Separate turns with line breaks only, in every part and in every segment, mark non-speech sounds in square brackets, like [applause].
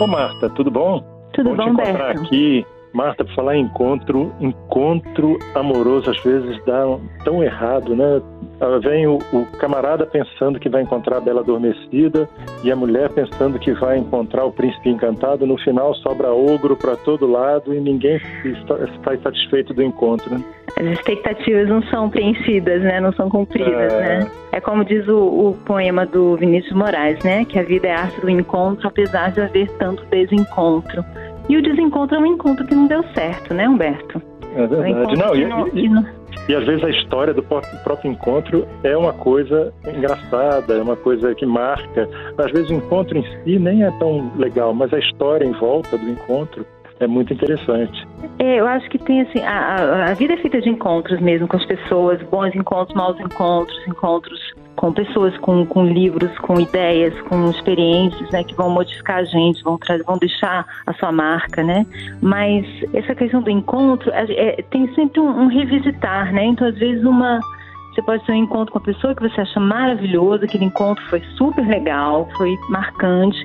Ô Marta, tudo bom?
Tudo
bom,
bom,
te encontrar
Berto?
aqui. Marta, por falar em encontro, encontro amoroso às vezes dá tão errado, né? Vem o, o camarada pensando que vai encontrar a bela adormecida e a mulher pensando que vai encontrar o príncipe encantado. No final sobra ogro para todo lado e ninguém está, está satisfeito do encontro. Né?
As expectativas não são preenchidas, né? Não são cumpridas,
É.
né? É como diz o, o poema do Vinícius Moraes, né? Que a vida é a arte do encontro, apesar de haver tanto desencontro. E o desencontro é um encontro que não deu certo, né, Humberto?
É verdade.
encontro
Não, e,
não-
e-
não-
e às vezes a história do pró- próprio encontro é uma coisa engraçada, é uma coisa que marca. Às vezes o encontro em si nem é tão legal, mas a história em volta do encontro é muito interessante.
É, eu acho que tem assim, a- a vida é feita de encontros mesmo com as pessoas, bons encontros, maus encontros, encontros com pessoas, com, com livros, com ideias, com experiências, né, que vão modificar a gente, vão vão deixar a sua marca, né? Mas essa questão do encontro é- é- tem sempre um, um revisitar, né? Então às vezes uma você pode ter um encontro com a pessoa que você acha maravilhoso, aquele encontro foi super legal, foi marcante.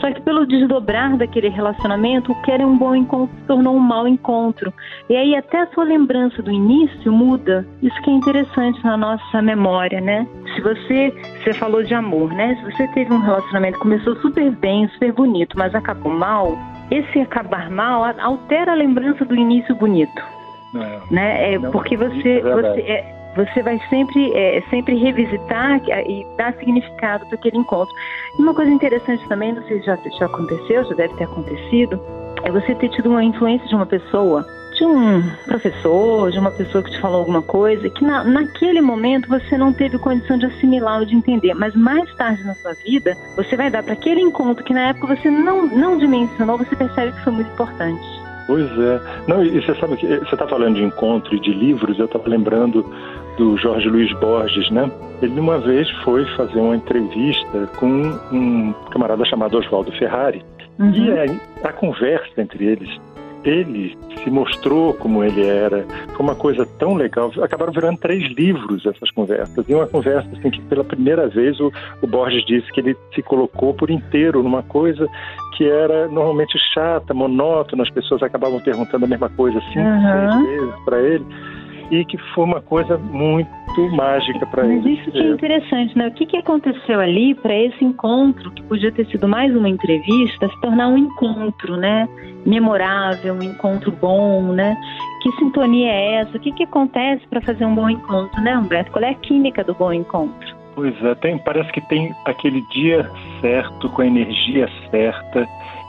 Só que pelo desdobrar daquele relacionamento, o que era um bom encontro se tornou um mau encontro. E aí até a sua lembrança do início muda. Isso que é interessante na nossa memória, né? Se você, você falou de amor, né? Se você teve um relacionamento que começou super bem, super bonito, mas acabou mal, esse acabar mal altera a lembrança do início bonito né? É
Não,
porque você
é verdade.
você é, você vai sempre é, sempre revisitar e dar significado para aquele encontro. E uma coisa interessante também, não sei se já, já aconteceu, já deve ter acontecido, é você ter tido uma influência de uma pessoa, de um professor, de uma pessoa que te falou alguma coisa, que na, naquele momento você não teve condição de assimilar ou de entender, mas mais tarde na sua vida você vai dar para aquele encontro que na época você não não dimensionou, você percebe que foi muito importante.
Pois é. Não, e você sabe que você está falando de encontro e de livros, eu estava lembrando do Jorge Luiz Borges, né? Ele uma vez foi fazer uma entrevista com um camarada chamado Oswaldo Ferrari.
Uhum.
E aí, a conversa entre eles, ele se mostrou como ele era, foi uma coisa tão legal. Acabaram virando três livros essas conversas. E uma conversa assim que pela primeira vez o, o Borges disse que ele se colocou por inteiro numa coisa que era normalmente chata, monótona, as pessoas acabavam perguntando a mesma coisa cinco,
Aham.
seis vezes para ele. E que foi uma coisa muito mágica para
Mas
ele.
isso que é interessante, né? O que, que aconteceu ali para esse encontro, que podia ter sido mais uma entrevista, se tornar um encontro, né? Memorável, um encontro bom, né? Que sintonia é essa? O que, que acontece para fazer um bom encontro, né, Humberto? Qual é a química do bom encontro?
Pois é, tem, parece que tem aquele dia certo, com a energia certa,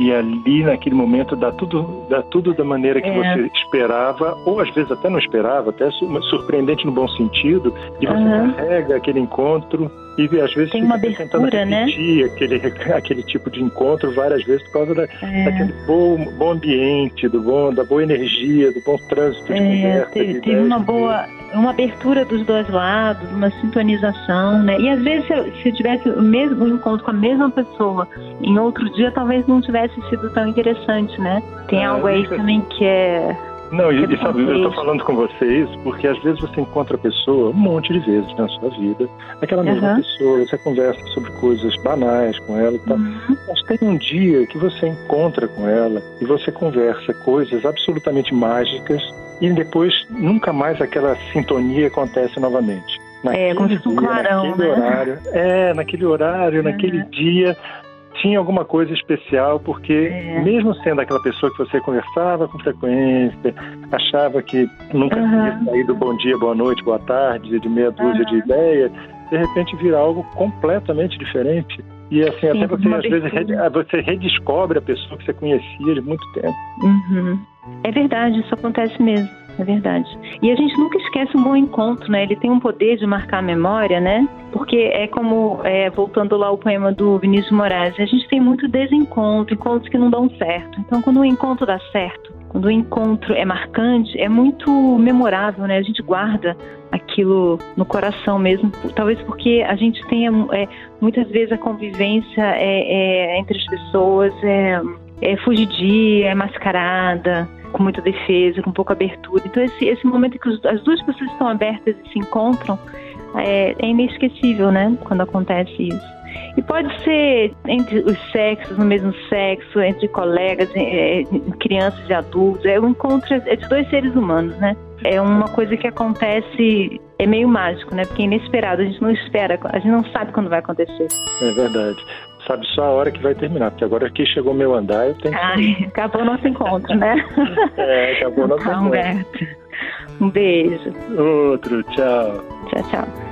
e ali naquele momento dá tudo, dá tudo da maneira que
É.
você esperava, ou às vezes até não esperava, até su- surpreendente no bom sentido, e você
Aham.
carrega aquele encontro e às vezes
Tem uma
fica tentando
abertura, né?
repetir aquele, [laughs] aquele tipo de encontro várias vezes por causa da,
É,
daquele bom, bom ambiente, do bom, da boa energia, do bom trânsito de
é,
conversa.
teve, teve uma boa, uma abertura dos dois lados, uma sintonização, né? E às vezes se, eu- se eu tivesse o mesmo encontro com a mesma pessoa em outro dia, talvez não tivesse sido tão interessante, né? Tem
É,
algo aí
isso é-
também que é
Não, e,
Que
e sabe, eu estou falando com vocês porque às vezes você encontra a pessoa um monte de vezes na sua vida, aquela mesma
Aham.
pessoa, você conversa sobre coisas banais com ela e tal.
Uhum.
Mas tem um dia que você encontra com ela e você conversa coisas absolutamente mágicas e depois nunca mais aquela sintonia acontece novamente.
É, como se um clarão,
naquele
né?
horário. É, naquele horário,
Uhum.
naquele dia tinha alguma coisa especial, porque
É.
mesmo sendo aquela pessoa que você conversava com frequência, achava que nunca
Uhum.
ia sair do bom dia, boa noite, boa tarde, de meia dúzia de
Uhum.
ideias, de repente vira algo completamente diferente. E assim, até você às vezes você redescobre a pessoa que você conhecia de muito tempo.
Uhum. É verdade, isso acontece mesmo. É verdade. E a gente nunca esquece um bom encontro, né? Ele tem um poder de marcar a memória, né? Porque é como, é, voltando lá ao poema do Vinícius Moraes, a gente tem muito desencontro, encontros que não dão certo. Então, quando o encontro dá certo, quando o encontro é marcante, é muito memorável, né? A gente guarda aquilo no coração mesmo, talvez porque a gente tenha é, muitas vezes a convivência é, é, entre as pessoas é, é fugidia, é mascarada, com muita defesa, com pouca abertura. Então esse, esse momento que as duas pessoas estão abertas e se encontram é, é inesquecível, né? Quando acontece isso. E pode ser entre os sexos, no mesmo sexo, entre colegas, é, crianças e adultos. É um encontro é de dois seres humanos, né? É uma coisa que acontece, é meio mágico, né? Porque é inesperado, a gente não espera, a gente não sabe quando vai acontecer.
É verdade sabe só a hora que vai terminar, porque agora aqui chegou meu andar, eu tenho que...
Ai, acabou o nosso encontro, né? [laughs]
é, acabou o nosso
então,
encontro.
Humberto, um beijo.
Outro, tchau.
Tchau, tchau.